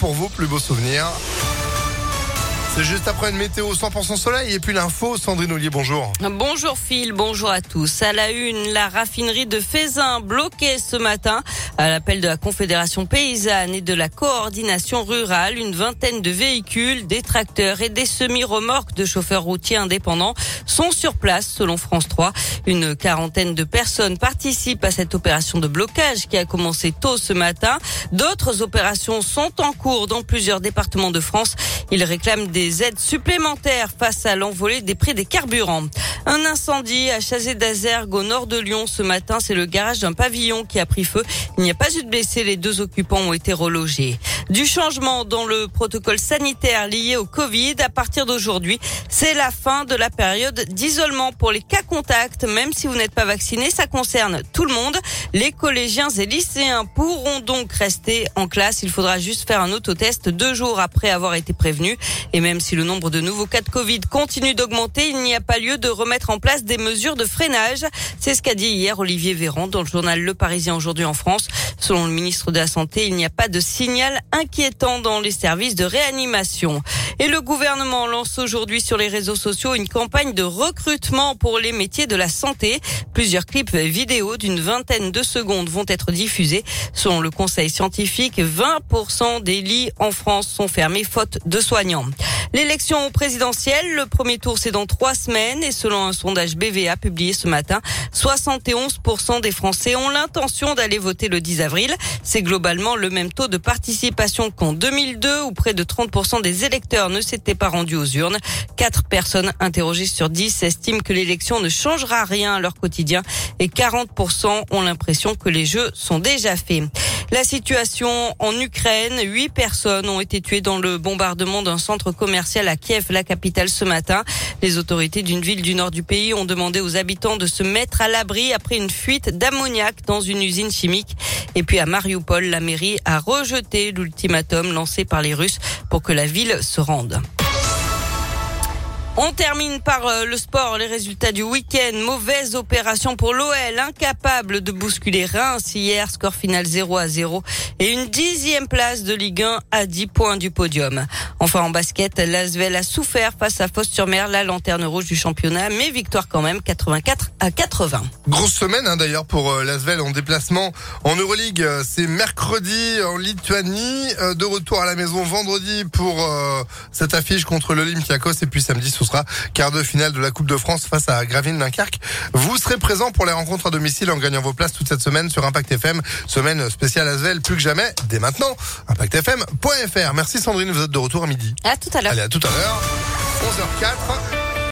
pour vos plus beaux souvenirs. C'est juste après une météo 100% soleil et puis l'info, Sandrine Ollier, bonjour. Bonjour Phil, bonjour à tous. À la une, la raffinerie de Fézin bloquée ce matin à l'appel de la Confédération paysanne et de la coordination rurale. Une vingtaine de véhicules, des tracteurs et des semi-remorques de chauffeurs routiers indépendants sont sur place selon France 3. Une quarantaine de personnes participent à cette opération de blocage qui a commencé tôt ce matin. D'autres opérations sont en cours dans plusieurs départements de France. Ils réclament des des aides supplémentaires face à l'envolée des prix des carburants. Un incendie à Chazé d'Azergue au nord de Lyon ce matin. C'est le garage d'un pavillon qui a pris feu. Il n'y a pas eu de blessés. Les deux occupants ont été relogés. Du changement dans le protocole sanitaire lié au Covid. À partir d'aujourd'hui, c'est la fin de la période d'isolement pour les cas contacts. Même si vous n'êtes pas vacciné, ça concerne tout le monde. Les collégiens et lycéens pourront donc rester en classe. Il faudra juste faire un autotest deux jours après avoir été Et même si le nombre de nouveaux cas de Covid continue d'augmenter, il n'y a pas lieu de remettre en place des mesures de freinage. C'est ce qu'a dit hier Olivier Véran dans le journal Le Parisien aujourd'hui en France. Selon le ministre de la Santé, il n'y a pas de signal inquiétant dans les services de réanimation. Et le gouvernement lance aujourd'hui sur les réseaux sociaux une campagne de recrutement pour les métiers de la santé. Plusieurs clips vidéo d'une vingtaine de secondes vont être diffusés. Selon le conseil scientifique, 20% des lits en France sont fermés faute de soignants. L'élection présidentielle, le premier tour c'est dans trois semaines et selon un sondage BVA publié ce matin, 71% des Français ont l'intention d'aller voter le 10 avril. C'est globalement le même taux de participation qu'en 2002 où près de 30% des électeurs ne s'étaient pas rendus aux urnes. Quatre personnes interrogées sur 10 estiment que l'élection ne changera rien à leur quotidien et 40% ont l'impression que les jeux sont déjà faits. La situation en Ukraine, huit personnes ont été tuées dans le bombardement d'un centre commercial à Kiev, la capitale, ce matin. Les autorités d'une ville du nord du pays ont demandé aux habitants de se mettre à l'abri après une fuite d'ammoniac dans une usine chimique. Et puis à Mariupol, la mairie a rejeté l'ultimatum lancé par les Russes pour que la ville se rende. On termine par euh, le sport, les résultats du week-end. Mauvaise opération pour l'OL, incapable de bousculer Reims hier, score final 0 à 0 et une dixième place de Ligue 1 à 10 points du podium. Enfin en basket, l'Asvel a souffert face à Fos-sur-Mer, la lanterne rouge du championnat, mais victoire quand même 84 à 80. Grosse semaine hein, d'ailleurs pour euh, l'Asvel en déplacement en Euroleague. Euh, c'est mercredi en Lituanie, de retour à la maison vendredi pour cette affiche contre l'Olympiakos et puis samedi sous sera quart de finale de la Coupe de France face à Gravine Dunkerque. Vous serez présent pour les rencontres à domicile en gagnant vos places toute cette semaine sur Impact FM. Semaine spéciale Asvel, plus que jamais, dès maintenant. ImpactFM.fr. Merci Sandrine, vous êtes de retour à midi. À tout à l'heure. Allez, à tout à l'heure. 11h04.